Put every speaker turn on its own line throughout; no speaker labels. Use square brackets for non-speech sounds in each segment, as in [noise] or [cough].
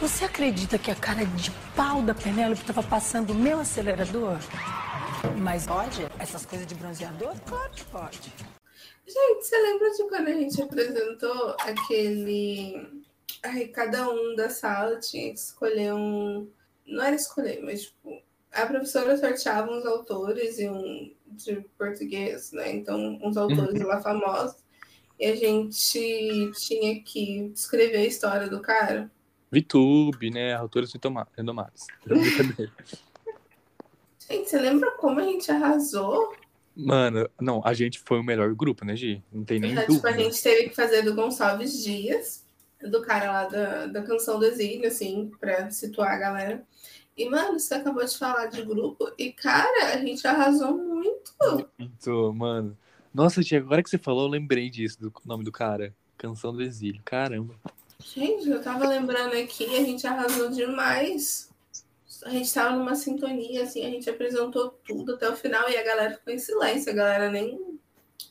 Você acredita que a cara de pau da Penélope estava passando o meu acelerador? Mas pode? Essas coisas de bronzeador? Claro que pode.
Gente, você lembra de quando a gente apresentou aquele. Ai, cada um da sala tinha que escolher um. Não era escolher, mas tipo, a professora sorteava uns autores e um de português, né? Então, uns autores lá famosos. E a gente tinha que escrever a história do cara.
VTube, né? Autores renomados. [laughs]
gente, você lembra como a gente arrasou?
Mano, não, a gente foi o melhor grupo, né, Gi? Não tem nem
então. Tipo, a gente teve que fazer do Gonçalves Dias, do cara lá da, da canção do exílio, assim, pra situar a galera. E, mano, você acabou de falar de grupo e, cara, a gente arrasou muito.
Muito, mano. Nossa, tia, agora que você falou, eu lembrei disso, do nome do cara. Canção do Exílio. Caramba.
Gente, eu tava lembrando aqui, a gente arrasou demais. A gente tava numa sintonia, assim, a gente apresentou tudo até o final e a galera ficou em silêncio. A galera nem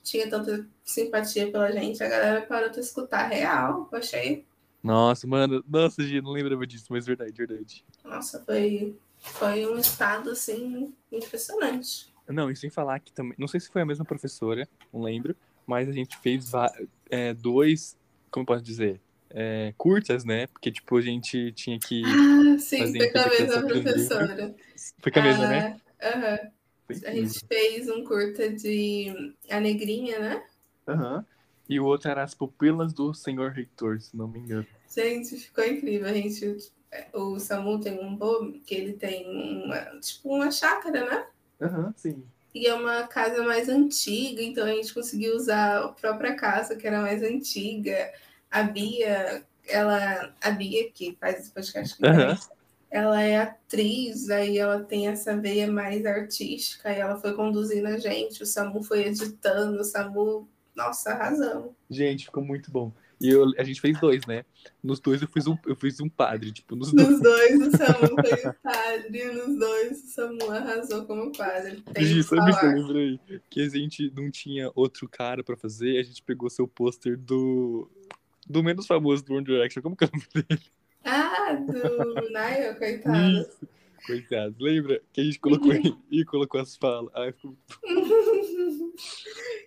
tinha tanta simpatia pela gente. A galera parou de escutar real. Eu achei
nossa, mano. Nossa, Gi, não lembrava disso, mas verdade, verdade.
Nossa, foi, foi um estado, assim, impressionante.
Não, e sem falar que também. Não sei se foi a mesma professora, não lembro, mas a gente fez é, dois. Como eu posso dizer? É, curtas, né? Porque, tipo, a gente tinha que.
Ah, sim, foi com a mesma professora.
Foi com a mesma, né?
Aham. Uh -huh. A gente fez um curta de A Negrinha, né?
Aham. Uh -huh. E o outro era As Pupilas do Senhor Reitor, se não me engano.
Gente, ficou incrível. A gente, o Samu tem um bom que ele tem uma, tipo uma chácara, né?
Aham, uhum, sim.
E é uma casa mais antiga, então a gente conseguiu usar a própria casa, que era mais antiga. A Bia, ela. A Bia, que faz esse podcast uhum. ela é atriz, aí ela tem essa veia mais artística, e ela foi conduzindo a gente, o Samu foi editando, o Samu nossa, razão.
Gente, ficou muito bom. E eu, a gente fez dois, né? Nos dois eu fiz um, eu fiz um padre, tipo, nos,
nos dois. o Samu [laughs] foi padre, nos dois o Samu arrasou como padre. Tem
sabe que eu lembrei? Que a gente não tinha outro cara pra fazer, a gente pegou seu pôster do. Do menos famoso do One Direction. Como que é o nome dele?
Ah, do Niall, coitado. Isso.
Coitado. Lembra que a gente colocou e colocou as falas? Ai, ficou...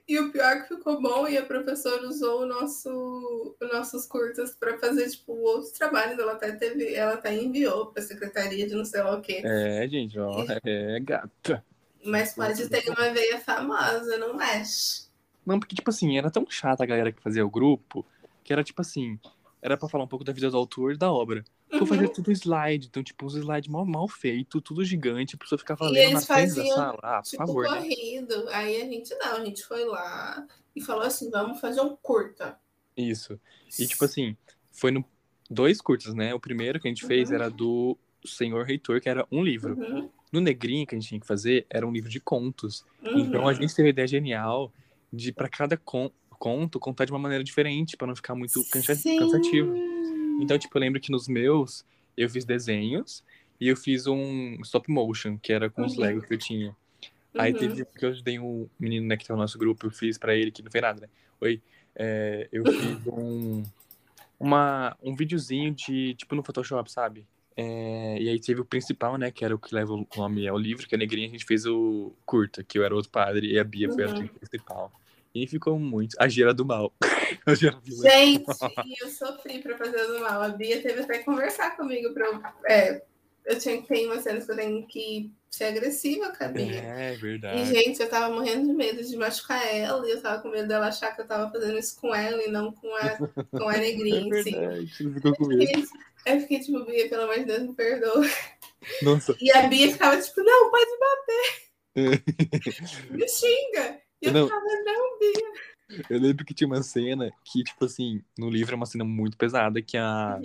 E o pior é que ficou bom e a professora usou o nosso, os nossos curtas para fazer, tipo, outros trabalhos. Ela até teve, ela até enviou para a secretaria de não sei lá o quê.
É, gente, ó, é gata.
Mas pode ter uma veia famosa, não mexe.
Não, porque, tipo assim, era tão chata a galera que fazia o grupo, que era tipo assim, era para falar um pouco da vida do autor e da obra. Vou fazer uhum. tudo slide, então, tipo, uns slides mal, mal feito, tudo gigante, a pessoa ficava lendo na frente da sala. Ah,
tipo,
por favor.
Né? corrido. Né? Aí a gente não, a gente foi lá e falou assim: vamos fazer um curta.
Isso. E, tipo assim, foi no dois curtas, né? O primeiro que a gente uhum. fez era do Senhor Reitor, que era um livro. Uhum. No Negrinho que a gente tinha que fazer era um livro de contos. Então a uhum. gente teve a ideia genial de, para cada con conto, contar de uma maneira diferente, para não ficar muito cansa Sim. cansativo. Então, tipo, eu lembro que nos meus eu fiz desenhos e eu fiz um stop motion, que era com uhum. os Legos que eu tinha. Uhum. Aí teve porque eu ajudei um menino, né, que tá no nosso grupo, eu fiz para ele, que não fez nada, né? Oi, é, eu fiz um, uma, um videozinho de, tipo, no Photoshop, sabe? É, e aí teve o principal, né, que era o que leva o nome ao livro, que a Negrinha a gente fez o curta, que eu era outro padre e a Bia uhum. foi a uhum. principal. E ficou muito. A Gira do Mal. [laughs]
Gente, eu sofri pra fazer do mal. A Bia teve até que conversar comigo pra eu. É, eu tinha que ter uma cena que eu tenho que ser agressiva com a Bia.
É, verdade.
E, gente, eu tava morrendo de medo de machucar ela e eu tava com medo dela achar que eu tava fazendo isso com ela e não com a, com a [laughs] negrinha.
É verdade, assim. ficou com medo.
Eu fiquei tipo, Bia, pelo amor de Deus, me perdoa.
Nossa.
E a Bia ficava tipo, não, pode bater. [laughs] me xinga. Eu não. tava, não, Bia.
Eu lembro que tinha uma cena que, tipo assim, no livro é uma cena muito pesada, que a,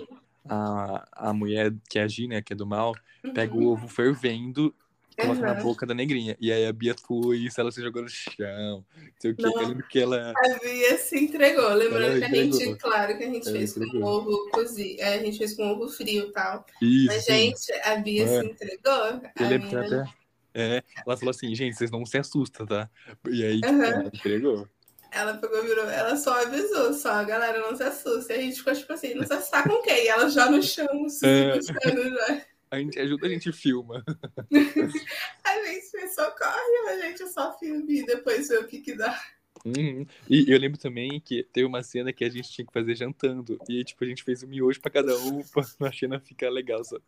a, a mulher, que é a Gina, que é do mal, pega o uhum. ovo fervendo coloca uhum. na boca da negrinha. E aí a Bia foi isso, ela se jogou no chão. Não sei o que. Eu lembro que ela.
A Bia se entregou. Lembrando que a gente, claro que a gente ela fez entregou. com ovo cozido. É, a gente fez com ovo frio e tal. Isso. Mas, gente, a Bia se entregou.
Eu lembro que até. É, ela falou assim, gente, vocês não se assustam, tá? E aí, tipo, ela entregou.
ela pegou, virou, ela só avisou, só, a galera não se assusta. E a gente ficou tipo assim, não se assustar com quem? E ela já no chão, se é. já.
A gente ajuda, a gente filma. [laughs]
a gente socorre, a gente só filma e depois vê o que que dá.
Uhum. E eu lembro também que teve uma cena que a gente tinha que fazer jantando. E aí, tipo, a gente fez um miojo pra cada um [laughs] pra a cena ficar legal, sabe?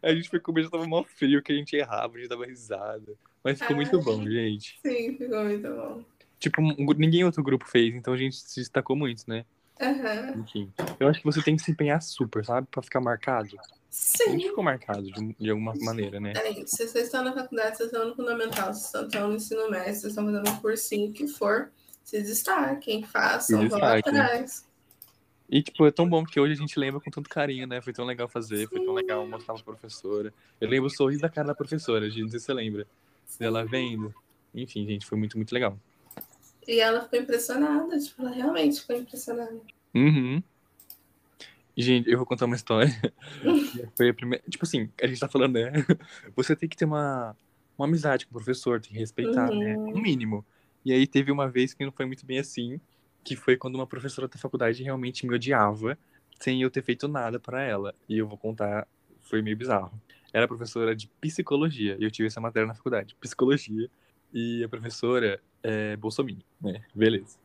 A gente foi comer, já tava mal frio, que a gente errava, a gente dava risada. Mas ficou muito bom, gente.
Sim, ficou muito bom.
Tipo, ninguém outro grupo fez, então a gente se destacou muito, né?
Uhum.
Enfim. Eu acho que você tem que se empenhar super, sabe? Pra ficar marcado.
Sim. A
gente ficou marcado de, de alguma maneira, né?
É, se vocês estão na faculdade, vocês estão no fundamental, vocês estão no ensino médio, vocês estão fazendo um cursinho que for se destaquem, façam, se vão atrás.
E, tipo, é tão bom que hoje a gente lembra com tanto carinho, né? Foi tão legal fazer, Sim. foi tão legal mostrar pra professora. Eu lembro o sorriso da cara da professora, gente, não sei se você lembra. Sim. Dela vendo. Enfim, gente, foi muito, muito legal.
E ela ficou impressionada, tipo, ela realmente ficou impressionada.
Uhum. Gente, eu vou contar uma história. [laughs] foi a primeira. Tipo assim, a gente tá falando, né? [laughs] Você tem que ter uma, uma amizade com o professor, tem que respeitar, né? uhum. né? No mínimo. E aí teve uma vez que não foi muito bem assim, que foi quando uma professora da faculdade realmente me odiava, sem eu ter feito nada para ela. E eu vou contar, foi meio bizarro. Era professora de psicologia, e eu tive essa matéria na faculdade, psicologia, e a professora é bolsominion, né? Beleza.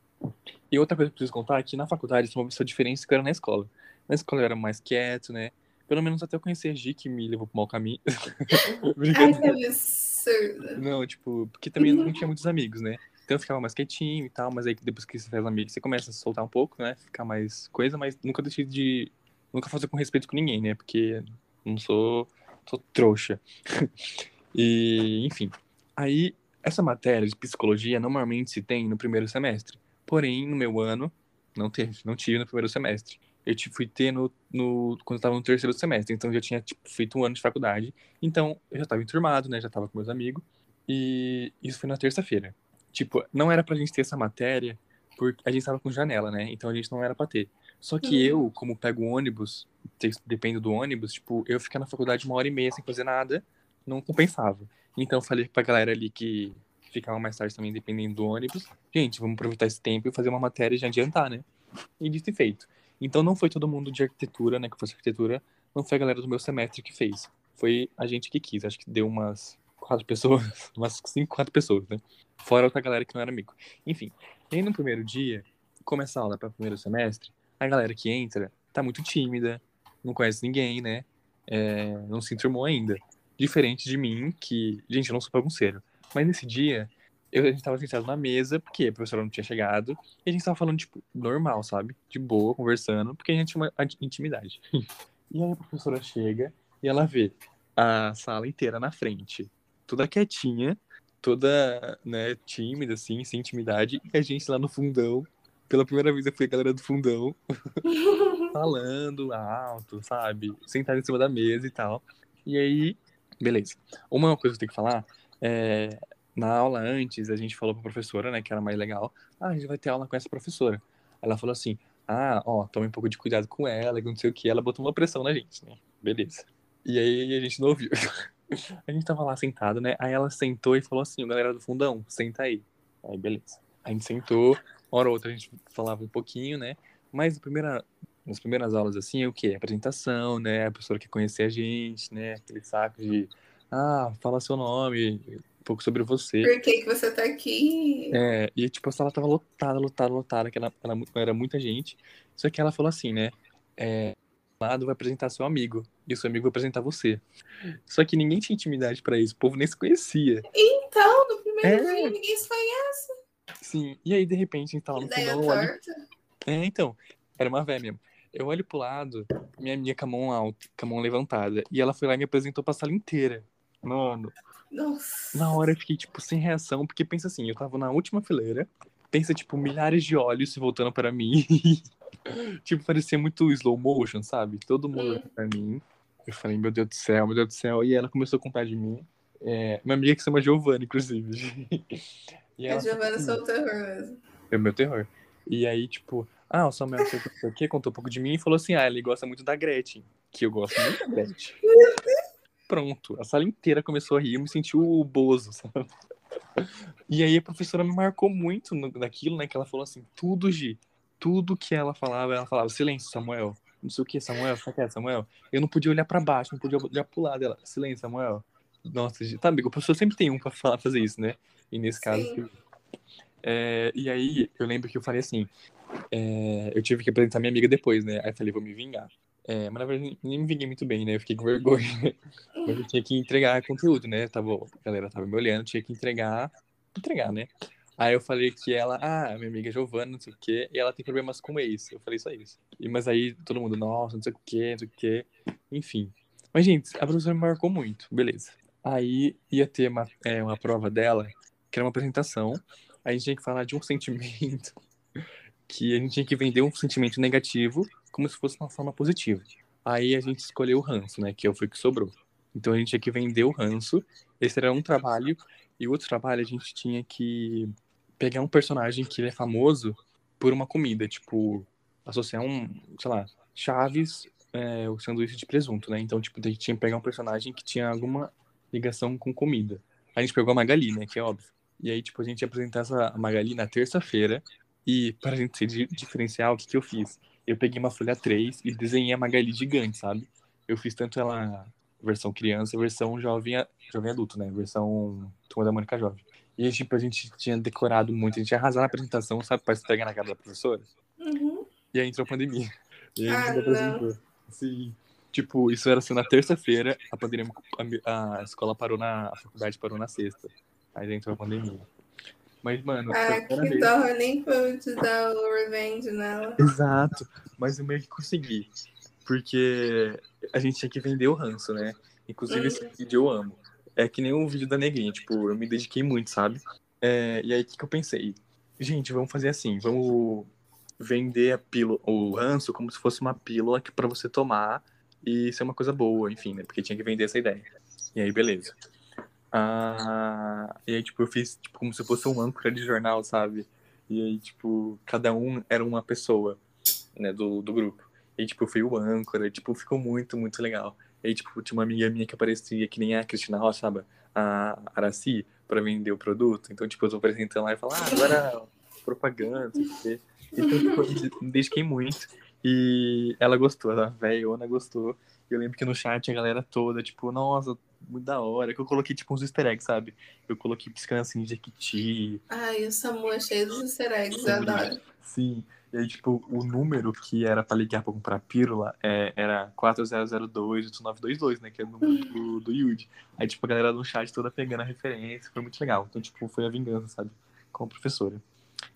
E outra coisa que eu preciso contar é que na faculdade tinha uma pessoa diferente que eu era na escola. Na escola eu era mais quieto, né? Pelo menos até eu conhecer a Gi, que me levou pro mau caminho. [laughs]
Ai, que absurdo.
Não, tipo, porque também não tinha muitos amigos, né? Então eu ficava mais quietinho e tal, mas aí depois que você faz amigo, você começa a soltar um pouco, né? Ficar mais coisa, mas nunca deixei de. Nunca fazer com respeito com ninguém, né? Porque não sou. sou trouxa. [laughs] e, enfim. Aí, essa matéria de psicologia normalmente se tem no primeiro semestre. Porém, no meu ano, não teve, não tive no primeiro semestre. Eu fui ter no, no quando eu tava no terceiro semestre, então eu já tinha tipo, feito um ano de faculdade. Então, eu já estava enturmado, né? Já estava com meus amigos. E isso foi na terça-feira. Tipo, não era pra gente ter essa matéria, porque a gente tava com janela, né? Então a gente não era pra ter. Só que uhum. eu, como pego ônibus, dependo do ônibus, tipo, eu ficar na faculdade uma hora e meia sem fazer nada, não compensava. Então eu falei pra galera ali que ficava mais tarde também dependendo do ônibus, gente, vamos aproveitar esse tempo e fazer uma matéria e já adiantar, né? E dito e feito. Então não foi todo mundo de arquitetura, né, que fosse arquitetura, não foi a galera do meu semestre que fez. Foi a gente que quis. Acho que deu umas quatro pessoas, [laughs] umas cinco, quatro pessoas, né? Fora outra galera que não era amigo. Enfim, e aí no primeiro dia, começa a aula para o primeiro semestre, a galera que entra tá muito tímida, não conhece ninguém, né? É, não se enturmou ainda. Diferente de mim, que, gente, eu não sou bagunceiro. Mas nesse dia, eu, a gente tava sentado na mesa, porque a professora não tinha chegado, e a gente tava falando, tipo, normal, sabe? De boa, conversando, porque a gente tinha uma intimidade. [laughs] e aí a professora chega e ela vê a sala inteira na frente, toda quietinha, toda, né, tímida, assim, sem intimidade, e a gente lá no fundão, pela primeira vez eu fui a galera do fundão, [laughs] falando alto, sabe? Sentado em cima da mesa e tal. E aí, beleza. Uma coisa que eu tenho que falar é. Na aula antes, a gente falou pra professora, né, que era mais legal. Ah, a gente vai ter aula com essa professora. Ela falou assim: ah, ó, tome um pouco de cuidado com ela, que não sei o que. Ela botou uma pressão na gente, né? Beleza. E aí a gente não ouviu. [laughs] [laughs] A gente tava lá sentado, né? Aí ela sentou e falou assim, galera do fundão, senta aí. Aí, beleza. A gente sentou, hora ou outra a gente falava um pouquinho, né? Mas primeira, nas primeiras aulas, assim, é o quê? Apresentação, né? A pessoa quer conhecer a gente, né? Aquele saco de, ah, fala seu nome, um pouco sobre você.
Por que, que você tá aqui?
É, e tipo, a sala tava lotada, lotada, lotada, que ela, ela, era muita gente. Só que ela falou assim, né? É, lado vai apresentar seu amigo e o seu amigo vai apresentar você. Só que ninguém tinha intimidade para isso, o povo nem se conhecia.
Então, no primeiro é. dia ninguém se conhece.
Sim, e aí de repente a gente tá lá no fundão. Olho... É, então, era uma véia mesmo. Eu olho pro lado, minha amiga com a mão alta, com a mão levantada, e ela foi lá e me apresentou pra sala inteira. Mano.
Nossa.
Na hora eu fiquei, tipo, sem reação, porque pensa assim, eu tava na última fileira, pensa, tipo, milhares de olhos se voltando para mim. [laughs] tipo, parecia muito slow motion, sabe? Todo mundo olhando pra mim. Eu falei, meu Deus do céu, meu Deus do céu. E ela começou a contar de mim. É, uma amiga que se chama Giovanna, inclusive. [laughs]
e ela, a Giovanna assim, é o terror mesmo.
É o meu terror. E aí, tipo, ah, o Samuel sei o que, contou um pouco de mim e falou assim: ah, ele gosta muito da Gretchen. Que eu gosto muito da Gretchen. [laughs] Pronto, a sala inteira começou a rir, eu me senti o Bozo, sabe? E aí a professora me marcou muito no, naquilo, né? Que ela falou assim, tudo, Gi, tudo que ela falava, ela falava, silêncio, Samuel. Não sei o que, Samuel, fica quieto, Samuel. Eu não podia olhar para baixo, não podia olhar pro lado dela. Silêncio, Samuel. Nossa, tá, amigo, o professor sempre tem um pra falar, fazer isso, né? E nesse caso. É, e aí, eu lembro que eu falei assim: é, eu tive que apresentar minha amiga depois, né? Aí eu falei, vou me vingar. É, mas na verdade nem me vinguei muito bem, né? Eu fiquei com vergonha. [laughs] mas eu tinha que entregar conteúdo, né? Tava, a galera tava me olhando, tinha que entregar. Entregar, né? Aí eu falei que ela, ah, minha amiga Giovana, não sei o quê, e ela tem problemas com ex. Eu falei só isso. E, mas aí todo mundo, nossa, não sei o quê, não sei o quê. Enfim. Mas, gente, a professora me marcou muito, beleza. Aí ia ter uma, é, uma prova dela, que era uma apresentação. Aí a gente tinha que falar de um [laughs] sentimento que a gente tinha que vender um sentimento negativo como se fosse uma forma positiva. Aí a gente escolheu o ranço, né? Que foi o que sobrou. Então a gente tinha que vender o ranço. Esse era um trabalho. E outro trabalho a gente tinha que pegar um personagem que é famoso por uma comida. Tipo, associar um, sei lá, Chaves, é, o sanduíche de presunto, né? Então, tipo, a gente tinha que pegar um personagem que tinha alguma ligação com comida. A gente pegou a Magali, né? Que é óbvio. E aí, tipo, a gente ia apresentar essa Magali na terça-feira. E para a gente ser diferencial, o que, que eu fiz? Eu peguei uma folha 3 e desenhei a Magali gigante, sabe? Eu fiz tanto ela versão criança, versão jovem, jovem adulto, né? Versão Turma da Mônica Jovem. E, tipo, a gente tinha decorado muito, a gente ia arrasar na apresentação, sabe? Pra esfregar na cara da professora.
Uhum.
E aí entrou a pandemia. E aí
Ah,
a gente apresentou. Sim. Tipo, isso era assim, na terça-feira, a pandemia, a, a escola parou na, a faculdade parou na sexta. Aí entrou a pandemia. Mas, mano,
Ah, que
vez.
dó, nem pude dar o revenge nela.
Exato. Mas eu meio que consegui. Porque a gente tinha que vender o ranço, né? Inclusive, esse vídeo eu amo. É que nem o vídeo da Negrinha, tipo, eu me dediquei muito, sabe? É, e aí, o que, que eu pensei? Gente, vamos fazer assim, vamos vender a pílula, o ranço como se fosse uma pílula para você tomar e ser uma coisa boa, enfim, né? Porque tinha que vender essa ideia. E aí, beleza. Ah, e aí, tipo, eu fiz tipo, como se fosse um âncora de jornal, sabe? E aí, tipo, cada um era uma pessoa, né, do, do grupo. E, tipo, eu fui o âncora, e, tipo, ficou muito, muito legal. E aí, tipo, tinha uma amiga minha que aparecia que nem a Cristina Rocha, sabe? A Araci, pra vender o produto. Então, tipo, eu tô apresentando lá e falo, ah, agora propaganda, não sei. Então, tipo, eu me dediquei muito. E ela gostou, a velhona gostou. E eu lembro que no chat a galera toda, tipo, nossa, muito da hora. Que eu coloquei, tipo, uns easter eggs, sabe? Eu coloquei piscando assim, Jequiti.
Ai, o Samu é cheio dos easter eggs, eu adoro.
Sim. E aí, tipo, o número que era pra ligar pra comprar pílula é, era 4002-8922, né? Que é o número do, do Yuji. Aí, tipo, a galera no chat toda pegando a referência. Foi muito legal. Então, tipo, foi a vingança, sabe? Com a professora.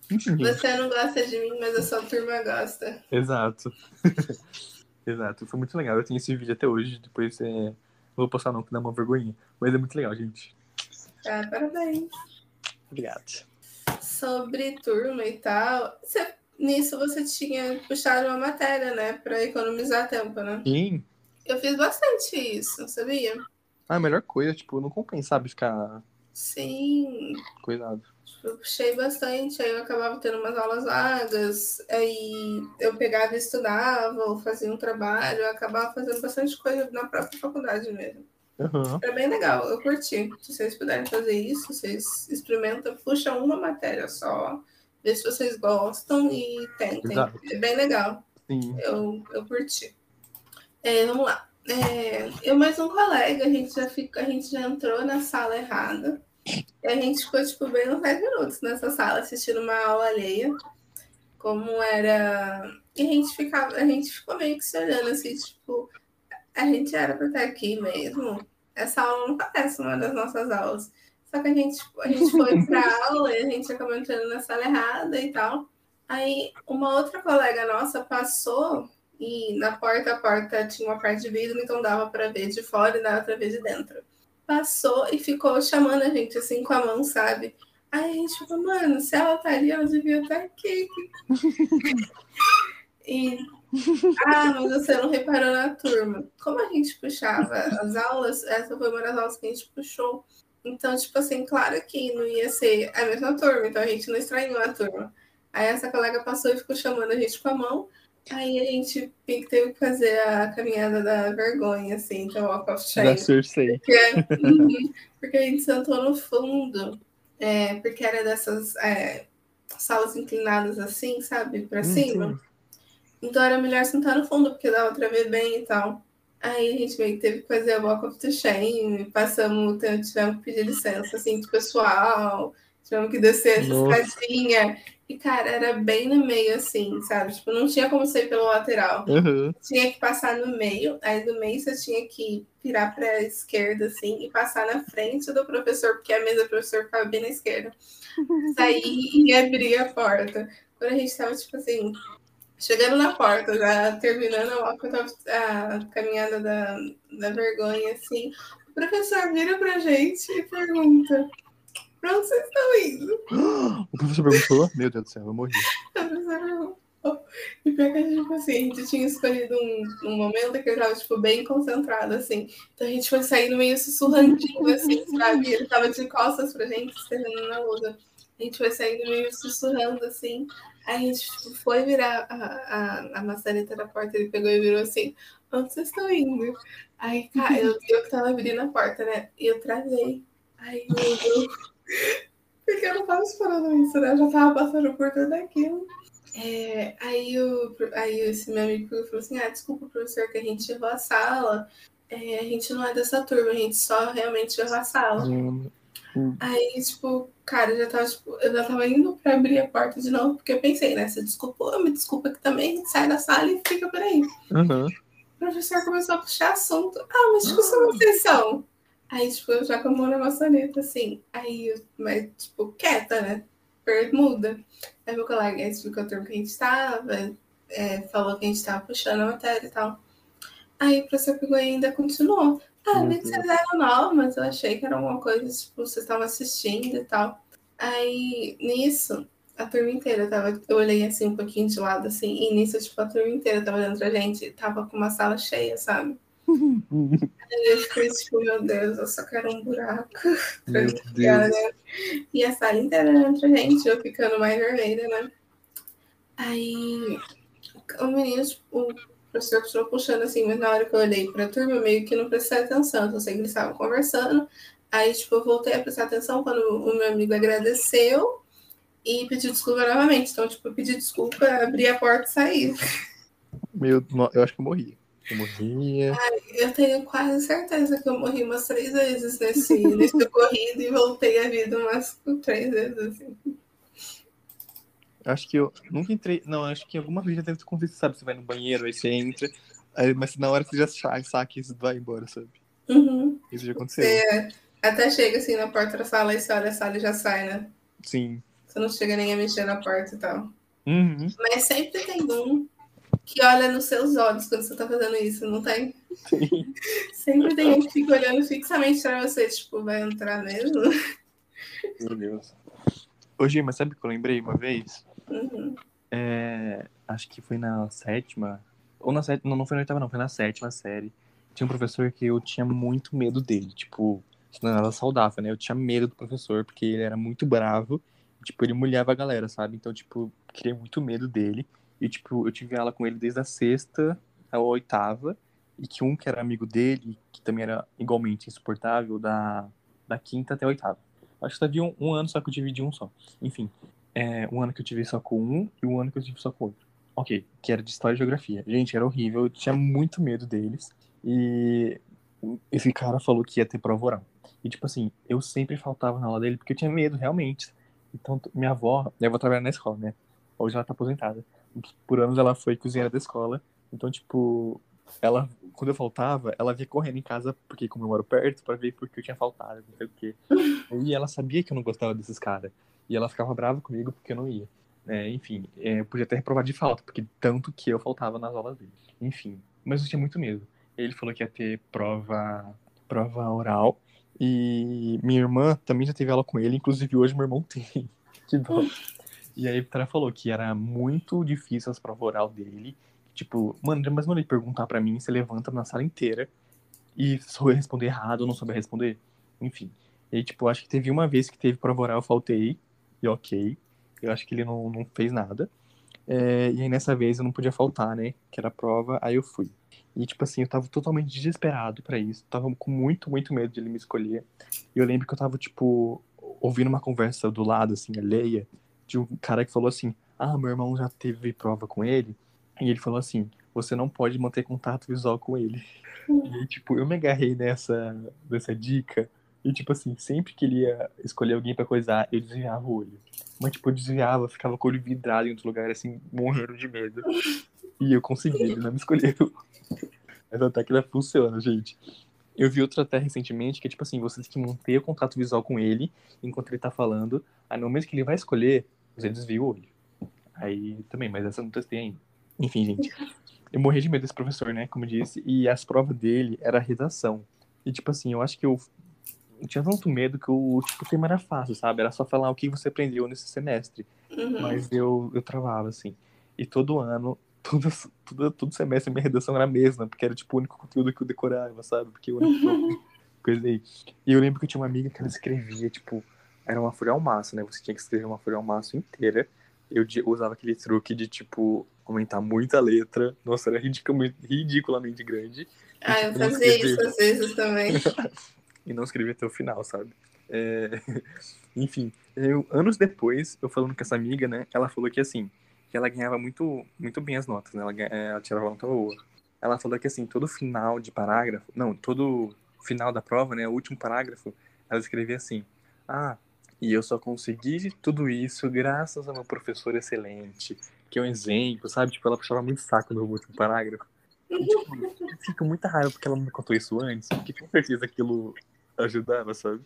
Enfim.
Você não gosta de mim, mas a sua turma gosta.
Exato. [laughs] Exato. Foi muito legal. Eu tenho esse vídeo até hoje. Depois é... não vou postar não, que dá uma vergonhinha. Mas é muito legal, gente.
Ah, parabéns.
Obrigado.
Sobre turma e tal, você- nisso você tinha puxado uma matéria, né? Pra economizar tempo, né?
Sim.
Eu fiz bastante isso, sabia?
Ah, a melhor coisa, tipo, não compensa, sabe? Ficar
Sim,
coisado.
Tipo, Eu puxei bastante, aí eu acabava tendo umas aulas vagas, aí eu pegava e estudava, ou fazia um trabalho, eu acabava fazendo bastante coisa na própria faculdade mesmo. Era bem legal, eu curti. Se vocês puderem fazer isso, vocês experimentam, puxam uma matéria só, vê se vocês gostam e tentem.
Exato.
É bem legal,
Sim.
eu, eu curti. É, vamos lá. É, eu mais um colega, a gente, já fica, a gente já entrou na sala errada. E a gente ficou, tipo, bem uns 10 minutos nessa sala assistindo uma aula alheia. Como era. E a gente ficava, a gente ficou meio que se olhando assim, tipo, a gente era pra estar aqui mesmo. Essa aula não parece uma das nossas aulas. Só que a gente, a gente foi pra aula e a gente acabou entrando na sala errada e tal. Aí uma outra colega nossa passou e na porta a porta tinha uma parte de vidro, então dava para ver de fora e dava para ver de dentro. Passou e ficou chamando a gente assim com a mão, sabe? Aí a gente ficou, mano, se ela tá ali, ela devia estar aqui. [laughs] E ah, mas você não reparou na turma. Como a gente puxava as aulas, essa foi uma das aulas que a gente puxou. Então, tipo assim, claro que não ia ser a mesma turma, então a gente não estranhou a turma. Aí essa colega passou e ficou chamando a gente com a mão. Aí a gente teve que fazer a caminhada da vergonha, assim, então walk of shame.
Da Cersei.
Porque, Uhum. [laughs] porque a gente sentou no fundo. é, porque era dessas é, salas inclinadas assim, sabe, para hum, cima. Sim. Então era melhor sentar no fundo, porque dava para ver bem e tal. Aí a gente meio que teve que fazer a walk of the shame, passamos, tivemos que pedir licença, assim, do pessoal, tivemos que descer essa escadinha. E, cara, era bem no meio, assim, sabe? Tipo, não tinha como sair pelo lateral.
Uhum.
Tinha que passar no meio, aí no meio você tinha que virar pra esquerda, assim, e passar na frente do professor, porque a mesa do professor ficava bem na esquerda. [laughs] Sair e abrir a porta. Quando a gente tava, tipo assim, chegando na porta, já terminando a, a caminhada da, da vergonha, assim, o professor vira pra gente e pergunta Pra onde vocês estão indo? [gasps]
O professor perguntou? Meu Deus do céu, eu morri. [laughs]
A professora perguntou. E pior que a gente, tipo assim, a gente tinha escolhido um, um momento que eu tava, tipo, bem concentrado, assim. Então a gente foi saindo meio sussurrandinho, assim, sabe? Ele tava de costas pra gente, esperando na luta. A gente foi saindo meio sussurrando, assim. Aí a gente tipo, foi virar a, a, a maçaneta da porta, ele pegou e virou assim, onde vocês estão indo? Aí, cara, eu, [laughs] eu que tava abrindo a porta, né? E eu travei. Aí, meu Deus. Porque eu não tava esperando isso, né? Eu já tava passando por tudo aquilo. É, aí, o, aí esse meu amigo falou assim: ah, desculpa, professor, que a gente errou a sala. É, a gente não é dessa turma, a gente só realmente errou a sala. Hum, hum. Aí, tipo, cara, eu já tava, tipo, eu já tava indo pra abrir a porta de novo, porque eu pensei, né? Se desculpou, me desculpa que também sai da sala e fica por aí.
Uhum.
O professor começou a puxar assunto. Ah, mas tipo, ah. vocês são? Aí, tipo, eu já com a mão na maçaneta, assim. Aí, mas, tipo, quieta, né? Muda. Aí meu colega explicou o termo que a gente estava, é, falou que a gente estava puxando a matéria e tal. Aí o professor pegou e ainda continuou. Ah, uhum. vi que vocês eram novas, eu achei que era alguma coisa, tipo, vocês estavam assistindo e tal. Aí, nisso, a turma inteira tava. Eu olhei assim um pouquinho de lado, assim, e nisso, tipo, a turma inteira tava olhando pra gente, tava com uma sala cheia, sabe? Aí eu fiquei tipo, meu Deus, eu só quero um buraco. [laughs]
Meu Deus. Né?
E a sala inteira entre a gente, eu ficando mais vermelha, né? Aí o menino, tipo, professor continuou puxando assim, mas na hora que eu olhei pra turma, eu meio que não prestei atenção. Eu sei que eles estavam conversando. Aí, tipo, eu voltei a prestar atenção quando o meu amigo agradeceu e pediu desculpa novamente. Então, tipo, eu pedi desculpa, abri a porta e saí.
Meu, eu acho que eu morri. Eu morria.
Ai, eu tenho quase certeza que eu morri umas três vezes nesse, nesse [laughs] ocorrido e voltei a vida umas três vezes, assim.
Acho que eu nunca entrei. Não, acho que alguma vez já deve ter acontecido, sabe? Você vai no banheiro, aí você entra, aí, mas na hora você já saca e você vai embora, sabe?
Uhum.
Isso já aconteceu.
Você até chega assim na porta da sala e você olha a sala e já sai, né?
Sim.
Você não chega nem a mexer na porta e tal.
Uhum.
Mas sempre tem um que olha nos seus olhos quando você tá fazendo isso, não tem? Sim. [laughs] Sempre tem gente que fica olhando fixamente pra você, tipo, vai entrar mesmo?
Meu Deus. Ô, mas sabe o que eu lembrei uma vez?
Uhum.
É, acho que foi na sétima. Ou na sétima. Não, não foi na oitava, não, foi na sétima série. Tinha um professor que eu tinha muito medo dele. Tipo, isso não era saudável, né? Eu tinha medo do professor, porque ele era muito bravo. Tipo, ele mulhava a galera, sabe? Então, tipo, eu queria muito medo dele. E, tipo, eu tive aula com ele desde a sexta à oitava. E que um que era amigo dele, que também era igualmente insuportável, da, da quinta até a oitava. Acho que havia um, um ano só que eu tive de um só. Enfim, é, um ano que eu tive só com um e um ano que eu tive só com outro. Ok, que era de História e Geografia. Gente, era horrível, eu tinha muito medo deles. E esse cara falou que ia ter prova oral. E, tipo assim, eu sempre faltava na aula dele porque eu tinha medo, realmente. Então, minha avó, eu vou trabalhar na escola, né? Hoje ela tá aposentada por anos ela foi cozinheira da escola. Então, tipo, ela, quando eu faltava, ela vinha correndo em casa, porque como eu moro perto, pra ver porque eu tinha faltado, não sei o quê. E ela sabia que eu não gostava desses caras. E ela ficava brava comigo porque eu não ia. É, enfim, é, eu podia ter reprovado de falta, porque tanto que eu faltava nas aulas dele. Enfim, mas eu tinha muito medo. Ele falou que ia ter prova, prova oral. E minha irmã também já teve aula com ele, inclusive hoje meu irmão [laughs] tem. que bom. E aí ela falou que era muito difícil as provas oral dele. Tipo, mano, mas não ele perguntar para mim, você levanta na sala inteira e souber responder errado ou não souber responder. Enfim. E tipo, acho que teve uma vez que teve prova oral, eu faltei. E ok. Eu acho que ele não, não fez nada. É, e aí nessa vez eu não podia faltar, né? Que era a prova, aí eu fui. E tipo assim, eu tava totalmente desesperado para isso. Tava com muito, muito medo de ele me escolher. E eu lembro que eu tava, tipo, ouvindo uma conversa do lado, assim, alheia, de um cara que falou assim: Ah, meu irmão já teve prova com ele. E ele falou assim: Você não pode manter contato visual com ele. [laughs] E, tipo, eu me agarrei nessa, nessa dica. E, tipo assim, sempre que ele ia escolher alguém pra coisar, eu desviava o olho. Mas, tipo, eu desviava, ficava com o olho vidrado em outro lugar, assim, morrendo de medo. E eu consegui, ele não me escolheu. [laughs] Mas que ela funciona, gente. Eu vi outra até recentemente que é tipo assim, você tem que manter o contato visual com ele enquanto ele tá falando. Aí no momento que ele vai escolher, você desvia o olho. Aí também, mas essa eu não testei ainda. Enfim, gente. Eu morri de medo desse professor, né? Como disse. E as provas dele era redação. E tipo assim, eu acho que eu, eu tinha tanto medo que o tipo, o tema era fácil, sabe? Era só falar o que você aprendeu nesse semestre.
Uhum.
Mas eu, eu travava, assim. E todo ano todo, todo, todo semestre minha redação era a mesma, porque era tipo o único conteúdo que eu decorava, sabe? Porque o único coisa aí. E eu lembro que eu tinha uma amiga que ela escrevia, tipo, era uma folha ao maço, né? Você tinha que escrever uma folha ao maço inteira. Eu usava aquele truque de, tipo, aumentar muito a letra. Nossa, era ridiculamente, ridiculamente grande.
Ah, eu
tipo,
fazia isso às vezes também. [laughs]
e não escrevi até o final, sabe? É, [laughs] Enfim, eu, anos depois, eu falando com essa amiga, né? Ela falou que assim, que ela ganhava muito, muito bem as notas, né? Ela, ganha- ela tirava nota boa. Ela falou que assim, todo final de parágrafo, não, todo final da prova, né? O último parágrafo, ela escrevia assim: Ah, e eu só consegui tudo isso graças ao meu professor excelente, que é um exemplo, sabe? Tipo, ela puxava muito saco no último parágrafo. E, tipo, eu fico com muita raiva porque ela não me contou isso antes, porque com certeza aquilo ajudava, sabe?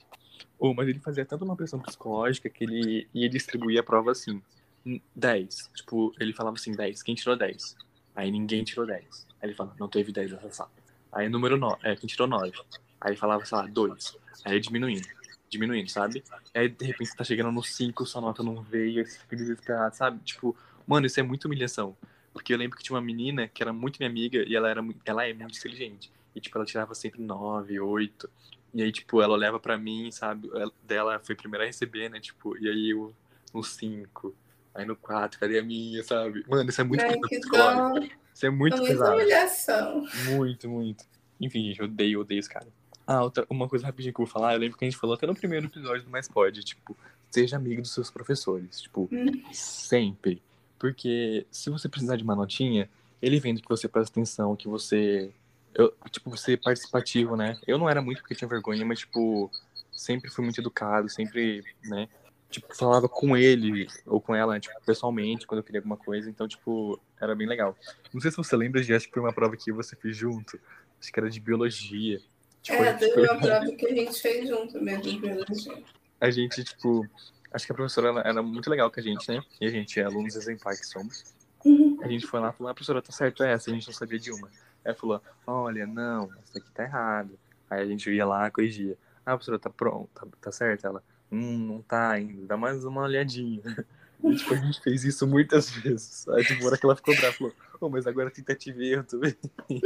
Oh, mas ele fazia tanto uma pressão psicológica que ele ia distribuir a prova assim: hum, 10. Tipo, ele falava assim: 10. Quem tirou 10? Aí ninguém tirou 10. Aí ele falava: Não teve 10 nessa sala. Aí número 9. É, quem tirou 9? Aí ele falava, sei lá, 2. Aí diminuindo. Diminuindo, sabe? Aí de repente você tá chegando no 5, sua nota não veio, aí você fica desesperado, sabe? Tipo, mano, isso é muita humilhação. Porque eu lembro que tinha uma menina que era muito minha amiga e ela, era, ela é muito inteligente. E, tipo, ela tirava sempre 9, 8. E aí, tipo, ela olhava pra mim, sabe? Ela- dela foi a primeira a receber, né? Tipo, e aí eu no 5. Aí no 4, cadê a minha, sabe? Mano, isso é muito
Ai,
psicológica.
dó.
Isso é muito
Muita
pesado.
humilhação.
Muito, muito. Enfim, gente, eu odeio, odeio esse cara. Ah, outra, uma coisa rapidinho que eu vou falar, eu lembro que a gente falou até no primeiro episódio do Mais Pode, tipo, seja amigo dos seus professores, tipo,
Hum.
sempre. Porque se você precisar de uma notinha, ele vendo que você presta atenção, que você, eu, tipo, você é participativo, né? Eu não era muito porque tinha vergonha, mas, tipo, sempre fui muito educado, sempre, né? Tipo, falava com ele ou com ela, tipo, pessoalmente, quando eu queria alguma coisa, então, tipo, era bem legal. Não sei se você lembra de, acho que foi uma prova que você fez junto, acho que era de biologia. Tipo,
É,
a
teve
foi-
uma prova que a gente fez junto mesmo de biologia. [laughs]
a gente, tipo, acho que a professora ela era muito legal com a gente, né? E a gente é alunos exemplares que somos.
Uhum.
A gente foi lá e falou, ah, professora, tá certo essa, a gente não sabia de uma. Aí ela falou, olha, não, essa aqui tá errado. Aí a gente ia lá, corrigia. Ah, professora, tá pronto, tá, tá certo? Ela, hum, não tá ainda, dá mais uma olhadinha. [laughs] E, tipo, a gente fez isso muitas [laughs] vezes. Aí, tipo, hora que ela ficou brava, falou, oh, mas agora tentativa e erro também. [laughs]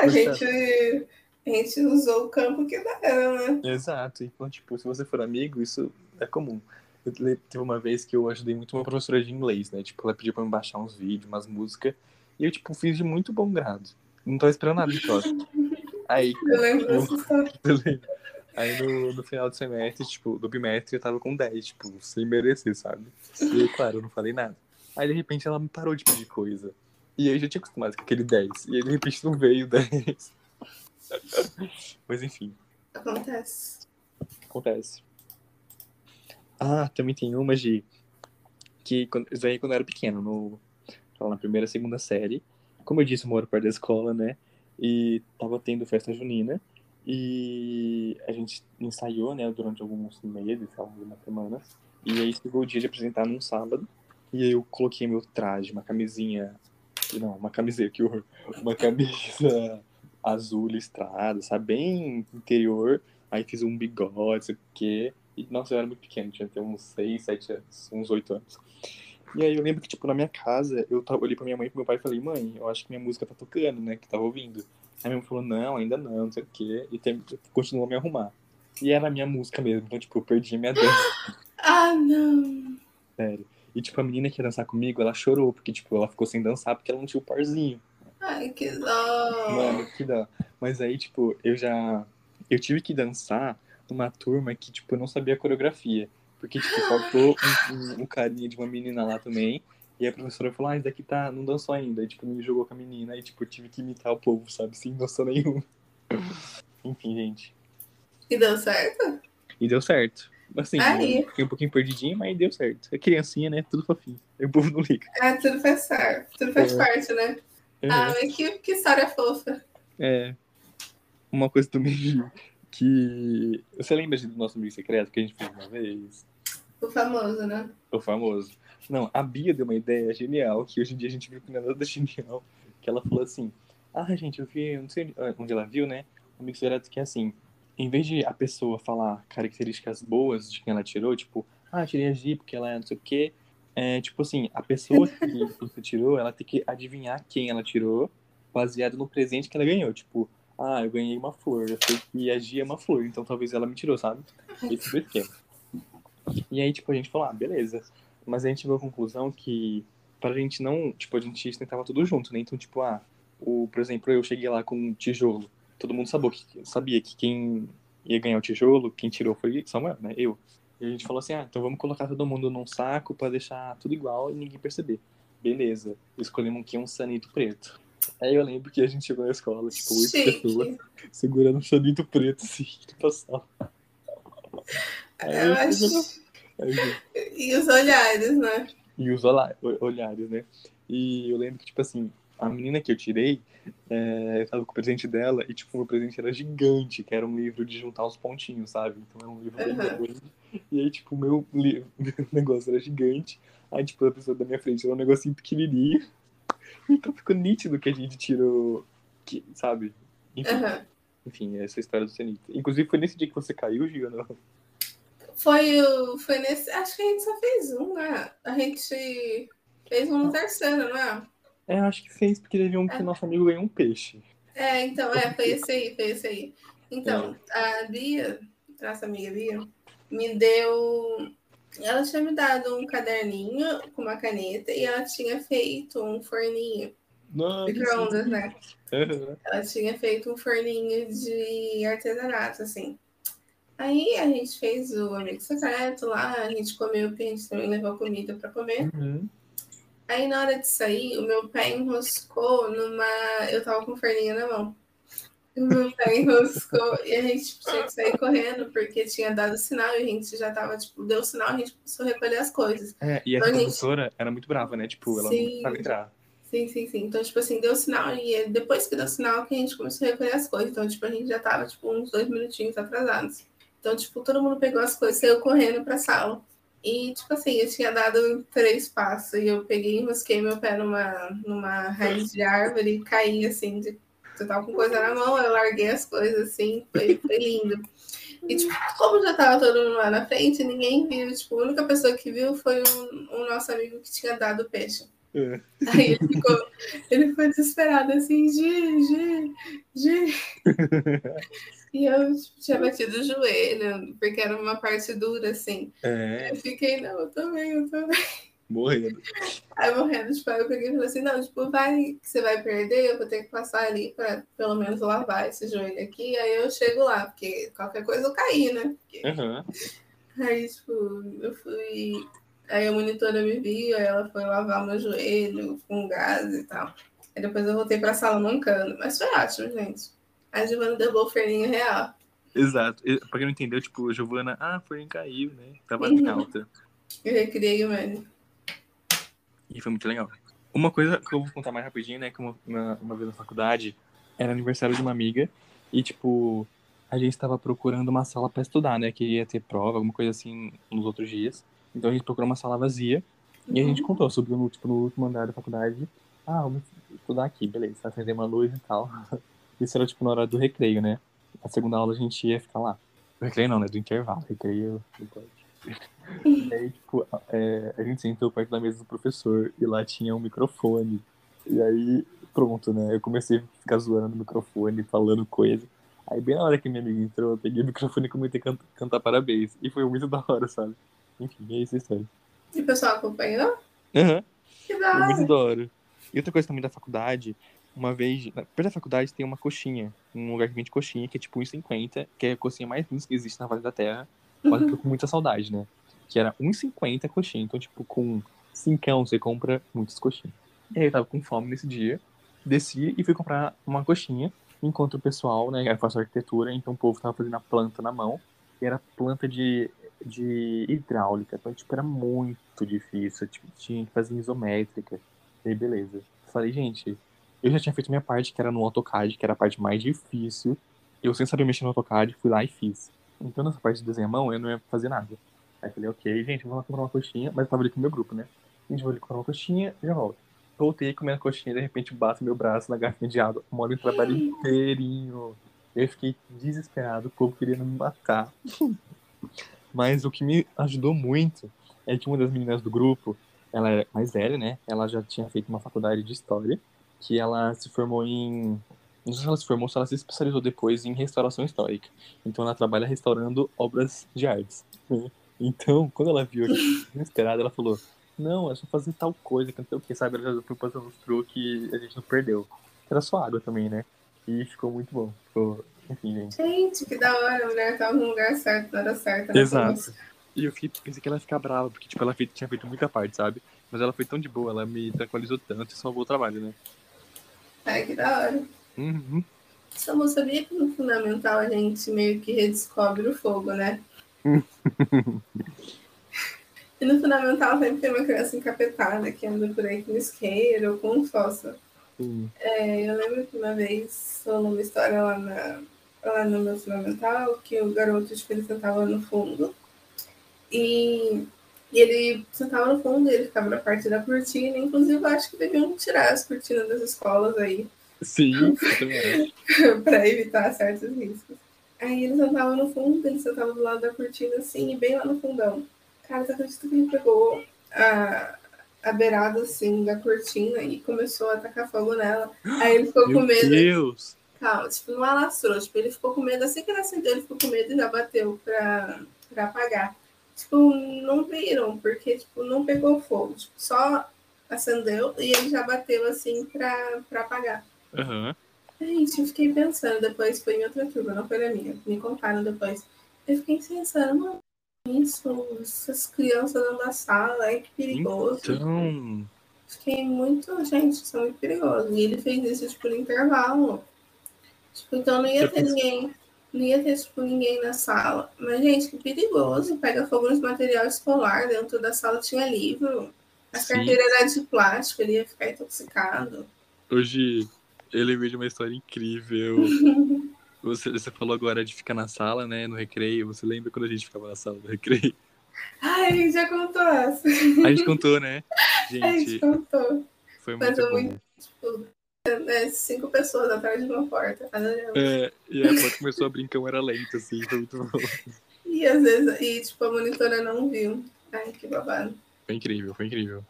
A gente, a gente usou o campo que era, né?
Exato. Então, tipo, se você for amigo, isso é comum. Eu teve uma vez que eu ajudei muito uma professora de inglês, né? Tipo, ela pediu pra me baixar uns vídeos, umas músicas. E eu, tipo, fiz de muito bom grado. Não tava esperando nada de. Aí, [laughs]
Eu lembro dessa história.
beleza. Aí no, no final do semestre, tipo, do bimestre, eu tava com 10, tipo, sem merecer, sabe? E aí, claro, eu não falei nada. Aí, de repente, ela me parou de pedir coisa. E aí, eu já tinha acostumado com aquele 10. E aí, de repente, não veio o 10. [laughs] Mas, enfim.
Acontece.
Acontece. Ah, também tem uma de. Que quando, isso aí quando eu era pequeno, no, na primeira, segunda série. Como eu disse, eu moro perto da escola, né? E tava tendo festa junina. E a gente ensaiou, né, durante alguns meses, algumas semanas. E aí chegou o dia de apresentar num sábado. E aí eu coloquei meu traje, uma camisinha. Não, uma camiseta, que horror. Uma camisa [laughs] azul listrada, sabe? Bem interior. Aí fiz um bigode, sei o quê. E, nossa, eu era muito pequeno, tinha até uns 6, 7 anos, uns 8 anos. E aí eu lembro que, tipo, na minha casa, eu olhei pra minha mãe e pro meu pai e falei, mãe, eu acho que minha música tá tocando, né? Que tava ouvindo. Aí minha mãe falou, não, ainda não, não sei o quê. E tem, continuou a me arrumar. E era a minha música mesmo, então, tipo, eu perdi a minha dança, [laughs]
Ah, não.
sério. E, tipo, a menina que ia dançar comigo, ela chorou, porque, tipo, ela ficou sem dançar porque ela não tinha o parzinho.
Ai, que dó.
Mano, que dá. Mas aí, tipo, eu já. Eu tive que dançar uma turma que, tipo, não sabia a coreografia. Porque, tipo, faltou um, um, um carinha de uma menina lá também. E a professora falou, ah, esse daqui tá, não dançou ainda. Aí, tipo, me jogou com a menina e, tipo, tive que imitar o povo, sabe? Sem noção nenhuma. [laughs] Enfim, gente.
E deu certo?
E deu certo. Assim,
Aí.
fiquei um pouquinho perdidinho, mas deu certo. É criancinha, né? Tudo fofinho. Aí o povo não liga.
É, tudo faz certo. Tudo faz
É.
parte, né? Ah, mas que, que história fofa.
É. Uma coisa também que. Você lembra do nosso amigo secreto que a gente fez uma vez?
O famoso, né?
O famoso. Não, a Bia deu uma ideia genial, que hoje em dia a gente viu que não é nada genial. Que ela falou assim: Ah, gente, eu vi, não sei onde ela viu, né? O amigo secreto que é assim: em vez de a pessoa falar características boas de quem ela tirou, tipo, ah, tirei a G porque ela é não sei o quê. É, tipo assim, a pessoa que [laughs] você tirou, ela tem que adivinhar quem ela tirou, baseado no presente que ela ganhou. Tipo, ah, eu ganhei uma flor, eu sei que a Gia é uma flor, então talvez ela me tirou, sabe? Esse esquema. E aí, tipo, a gente falou, ah, beleza. Mas a gente chegou à conclusão que pra gente não, tipo, a gente tentava tudo junto, né? Então, tipo, ah, o, por exemplo, eu cheguei lá com um tijolo. Todo mundo sabia que, sabia que quem ia ganhar o tijolo, quem tirou foi Samuel, né? Eu. E a gente falou assim, ah, então vamos colocar todo mundo num saco pra deixar tudo igual e ninguém perceber. Beleza. Escolhemos aqui um sanito preto. Aí eu lembro que a gente chegou na escola, tipo, oito pessoas, segurando um sanito preto, assim, [laughs] pra sala. Aí
Eu acho.
aí,
E os olhares, né?
e os olha- olhares, né? E eu lembro que, tipo assim, a menina que eu tirei, é, eu tava com o presente dela e, tipo, o meu presente era gigante, que era um livro de juntar os pontinhos, sabe? Então era um livro bem grande. E aí, tipo, o meu, li- [laughs] meu negócio era gigante. Aí, tipo, a pessoa da minha frente era um negocinho pequenininho. Então ficou nítido que a gente tirou, que, sabe? Enfim,
Aham.
enfim, essa é história do Cenita. Inclusive, foi nesse dia que você caiu, Giana?
Foi, o, foi nesse. Acho que a gente só fez um, né? A gente fez um no terceiro, não é?
É, acho que fez, porque teve um que
É.
nosso amigo ganhou um peixe.
É, então, é, foi esse aí, foi esse aí. Então, a Bia, nossa amiga Bia, me deu. Ela tinha me dado um caderninho com uma caneta e ela tinha feito um forninho, micro-ondas, né?
Aham.
Ela tinha feito um forninho de artesanato, assim. Aí a gente fez o amigo secreto lá, a gente comeu, porque a gente também levou comida para comer.
Uhum.
Aí na hora de sair, o meu pé enroscou numa. Eu tava com o forninho na mão. O meu pé enroscou e a gente tinha que sair correndo, porque tinha dado sinal e a gente já tava, tipo, deu sinal, a gente começou a recolher as coisas.
É, e
Então, gente-
professora era muito brava, né? Tipo, ela
Sim.
não sabia entrar.
Sim, sim, sim. Então, tipo assim, deu sinal e é depois que deu sinal que a gente começou a recolher as coisas. Então, tipo, a gente já tava, tipo, uns dois minutinhos atrasados. Então, tipo, todo mundo pegou as coisas, saiu correndo pra sala. E, tipo assim, eu tinha dado três passos e eu peguei e enrosquei meu pé numa, numa raiz de árvore e caí, assim, de... eu tava com coisa na mão, eu larguei as coisas, assim, foi, foi lindo. E, tipo, como já tava todo mundo lá na frente, ninguém viu. Tipo, a única pessoa que viu foi um, um nosso amigo que tinha dado o peixe.
É.
Aí ele ficou, ele foi desesperado assim, Gi, Gi, Gi. [laughs] E eu tipo, tinha batido o joelho, porque era uma parte dura, assim.
É,
Eu fiquei, não, eu tô bem, eu tô bem.
Morrendo.
Aí morrendo, tipo, eu peguei e falei assim, não, tipo, vai, você vai perder, eu vou ter que passar ali pra pelo menos lavar esse joelho aqui, aí eu chego lá, porque qualquer coisa eu caí, né? Porque-
Aham.
Aí, tipo, eu fui. Aí a monitora me viu, aí ela foi lavar meu joelho com gás e tal. Aí depois eu voltei pra sala mancando. Mas foi ótimo, gente. A Giovana deu o ferninho real.
Exato. E, Pra quem não entendeu, tipo, Giovana, ah, foi caiu, né? Tava
Uhum.
em alta.
Eu recriei o Manny.
E foi muito legal. Uma coisa que eu vou contar mais rapidinho, né? Que uma, uma, uma vez na faculdade, era aniversário de uma amiga. E, tipo, a gente tava procurando uma sala pra estudar, né? Que ia ter prova, alguma coisa assim, nos outros dias. Então a gente procurou uma sala vazia. E a gente contou, subiu no, tipo, no último andar da faculdade. Ah, vamos estudar aqui, beleza. Acender uma luz e tal. [laughs] Isso era, tipo, na hora do recreio, né? A segunda aula a gente ia ficar lá. Do recreio não, né? Do intervalo. Recreio. E aí, tipo, é, a gente sentou perto da mesa do professor e lá tinha um microfone. E aí, pronto, né? Eu comecei a ficar zoando no microfone, falando coisa. Aí, bem na hora que minha amiga entrou, eu peguei o microfone e comecei a can- cantar parabéns. E foi muito [laughs] da hora, sabe? Enfim, é isso a história.
E o pessoal acompanhou?
Aham,
Que da
foi muito
hora.
da hora. E outra coisa também da faculdade uma vez, perto da faculdade tem uma coxinha, um lugar que vende coxinha, que é tipo 1,50, que é a coxinha mais linda que existe na face da Terra. Eu tô com muita saudade, né? Que era 1,50 a coxinha. Então, tipo, com cincão você compra muitas coxinhas. E aí eu tava com fome nesse dia, desci e fui comprar uma coxinha, enquanto o pessoal, né, eu faço arquitetura, então o povo tava fazendo a planta na mão, e era planta de, de hidráulica, então, tipo, era muito difícil, tipo, tinha que fazer isométrica, e aí, beleza. Falei, gente, eu já tinha feito minha parte, que era no AutoCAD, que era a parte mais difícil, eu sem saber mexer no AutoCAD, fui lá e fiz. Então, nessa parte de desenhar a mão, eu não ia fazer nada. Aí falei, ok, gente, vamos lá comprar uma coxinha, mas eu tava ali com o meu grupo, né? A gente vai ali comprar uma coxinha e já volto voltei comendo coxinha, de repente bato meu braço na garrafinha de água, moro o trabalho inteirinho. Eu fiquei desesperado, o povo queria me matar. [laughs] Mas o que me ajudou muito é que uma das meninas do grupo, ela é mais velha, né? Ela já tinha feito uma faculdade de história, que ela se formou em. Não sei se ela se formou, se ela se especializou depois em restauração histórica. Então ela trabalha restaurando obras de artes. [laughs] Então, quando ela viu aqui, desesperada, [laughs] ela falou: não, é só fazer tal coisa, que não sei o que, sabe? Ela já foi passando os truques e a gente não perdeu. Era só água também, né? E ficou muito bom. Ficou... Enfim, gente.
Gente, que da hora, a mulher tava no lugar certo, na hora certa. Né?
Exato. E eu fiquei, pensei que ela ia ficar brava, porque tipo, ela tinha feito muita parte, sabe? Mas ela foi tão de boa, ela me tranquilizou tanto e salvou o trabalho, né?
Ai, que da hora.
Uhum.
Só não sabia que no fundamental a gente meio que redescobre o fogo, né? [laughs] E no fundamental sempre tem uma criança encapetada que anda por aí com isqueiro ou com fossa. É, eu lembro que uma vez rolou uma história lá, na, lá no meu fundamental que o garoto tipo, ele sentava no fundo e, e ele sentava no fundo e ele ficava na parte da cortina. Inclusive, acho que deviam tirar as cortinas das escolas aí.
Sim, [laughs]
para evitar certos riscos. Aí ele sentava no fundo, ele sentava do lado da cortina assim, e bem lá no fundão. Cara, você acredita que ele pegou a, a beirada assim da cortina e começou a atacar fogo nela? Aí ele ficou [gasps]
Meu
com medo.
Deus!
Calma, tipo, não alastrou. Tipo, ele ficou com medo. Assim que ele acendeu, ele ficou com medo e já bateu pra, pra apagar. Tipo, não viram, porque, tipo, não pegou fogo. Tipo, só acendeu e ele já bateu, assim, pra, pra apagar. Uhum. Gente, eu fiquei pensando, depois foi em outra turma, não foi na minha. Me contaram depois. Eu fiquei pensando, mano, isso, essas crianças dentro da sala, é que perigoso.
Então.
Fiquei muito, gente, são muito perigosos. E ele fez isso, tipo, no intervalo. Tipo, então não ia ter ninguém, não ia ter, tipo, ninguém na sala. Mas, gente, que perigoso. Pega fogo nos material escolar, dentro da sala tinha livro. A carteira era de plástico, ele ia ficar intoxicado.
Hoje eu lembrei de uma história incrível. [laughs] Você, você falou agora de ficar na sala, né? No recreio. Você lembra quando a gente ficava na sala do recreio?
Ai, a gente já contou essa.
A gente contou, né? [laughs] Gente,
a gente contou.
foi
Mas
muito
é
bom.
muito, tipo, é, cinco pessoas atrás de uma porta.
É, e a porta começou a brincar, era lenta, assim, foi muito bom.
E às vezes, e tipo, a monitora não viu. Ai, que babado.
Foi incrível, foi incrível.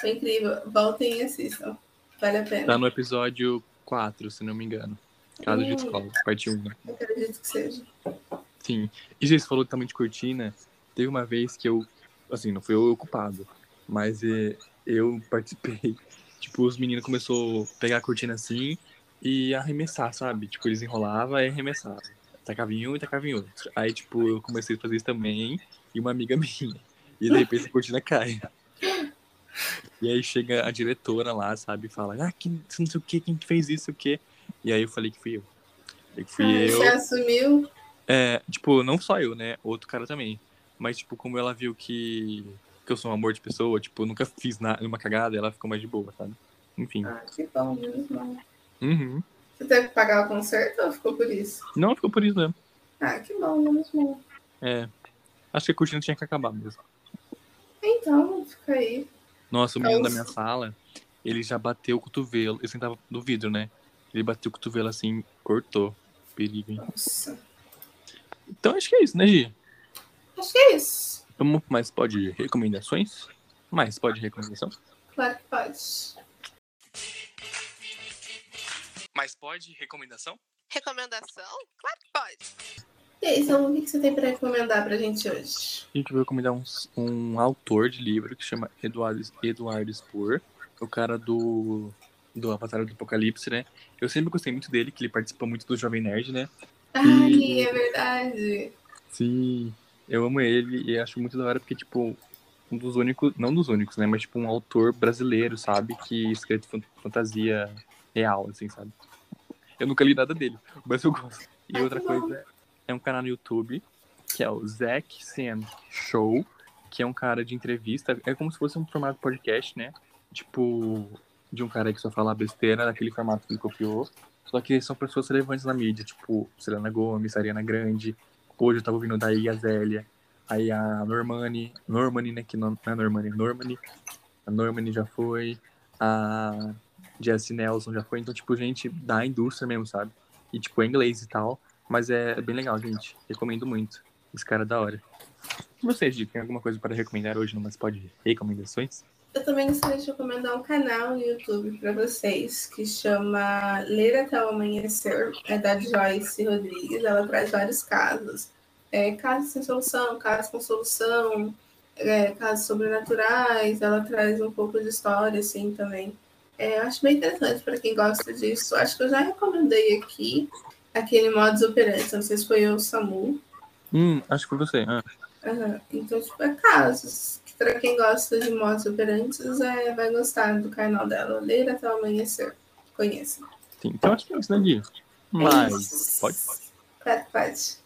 Foi incrível. Voltem e assistam. Vale a pena.
Tá no episódio 4, se não me engano. Caso de
Hum.
escola, parte 1, né?
Eu acredito que seja.
Sim. E gente, você falou também de cortina. Teve uma vez que eu, assim, não fui eu o culpado, mas eh, eu participei. [laughs] Tipo, os meninos começaram a pegar a cortina assim e arremessar, sabe? Tipo, eles enrolavam e arremessavam. Tacava em um e tacava em outro. Aí, tipo, eu comecei a fazer isso também e uma amiga [laughs] minha. E de repente a cortina cai. E aí chega a diretora lá, sabe? E fala, ah, que, não sei o que, quem que fez isso, o quê? E aí eu falei que fui eu. Falei que fui
Ah,
eu.
Você assumiu?
É, tipo, não só eu, né? Outro cara também. Mas, tipo, como ela viu que, que eu sou um amor de pessoa, tipo, eu nunca fiz nada, uma cagada, ela ficou mais de boa, sabe? Enfim.
Ah, que bom, menos mal.
Uhum.
Você teve que pagar o concerto ou ficou por isso?
Não, ficou por isso mesmo.
Ah, que bom, menos mal.
É. Acho que a cortina tinha que acabar mesmo.
Então, fica aí.
Nossa, o menino da
Nossa.
minha sala, ele já bateu o cotovelo. Eu sentava no vidro, né? Ele bateu o cotovelo assim, cortou. Perigo, hein?
Nossa.
Então acho que é isso, né, Gi?
Acho que é isso.
Vamos mais pode recomendações? Mais pode recomendação?
Claro que pode.
Mais pode recomendação?
Recomendação? Claro que pode.
E aí, então, o que você tem para recomendar pra gente hoje?
A gente vai recomendar um, um autor de livro que chama Eduardo, Eduardo Spoor, o cara do do Avatar do Apocalipse, né? Eu sempre gostei muito dele, que ele participa muito do Jovem Nerd, né?
Ai, e... é verdade.
Sim, eu amo ele e acho muito da hora porque, tipo, um dos únicos, não dos únicos, né? Mas, tipo, um autor brasileiro, sabe? Que escreve fantasia real, assim, sabe? Eu nunca li nada dele, mas eu gosto. E outra coisa, é um canal no YouTube, que é o Zack Sam Show, que é um cara de entrevista. É como se fosse um formato podcast, né? Tipo, de um cara que só fala besteira, naquele formato que ele copiou. Só que são pessoas relevantes na mídia, tipo Selena Gomes, Ariana Grande. Hoje eu tava ouvindo daí a Zélia. Aí a Normani, Normani, né? Que não, não é Normani, Normani. A Normani já foi. A Jessie Nelson já foi. Então, tipo, gente da indústria mesmo, sabe? E, tipo, é inglês e tal. Mas é bem legal, gente. Recomendo muito. Esse cara é da hora. Vocês, Dick, tem alguma coisa para recomendar hoje no pode recomendações?
Eu também gostaria de recomendar um canal no YouTube para vocês que chama Ler até o Amanhecer, é da Joyce Rodrigues. Ela traz vários casos. É, casos sem solução, casos com solução, é, casos sobrenaturais. Ela traz um pouco de história, assim, também. É, acho bem interessante para quem gosta disso. Acho que eu já recomendei aqui aquele modus operandi. Não sei se foi eu o Samu.
Hum, acho que foi você. Ah.
Uhum. Então, tipo, é casos para quem gosta de motos operantes, é, vai gostar do canal dela, Ler até o Amanhecer. Conheça.
Sim, então acho que é isso, né, Gui? Mas, é pode, pode.
Pode, pode.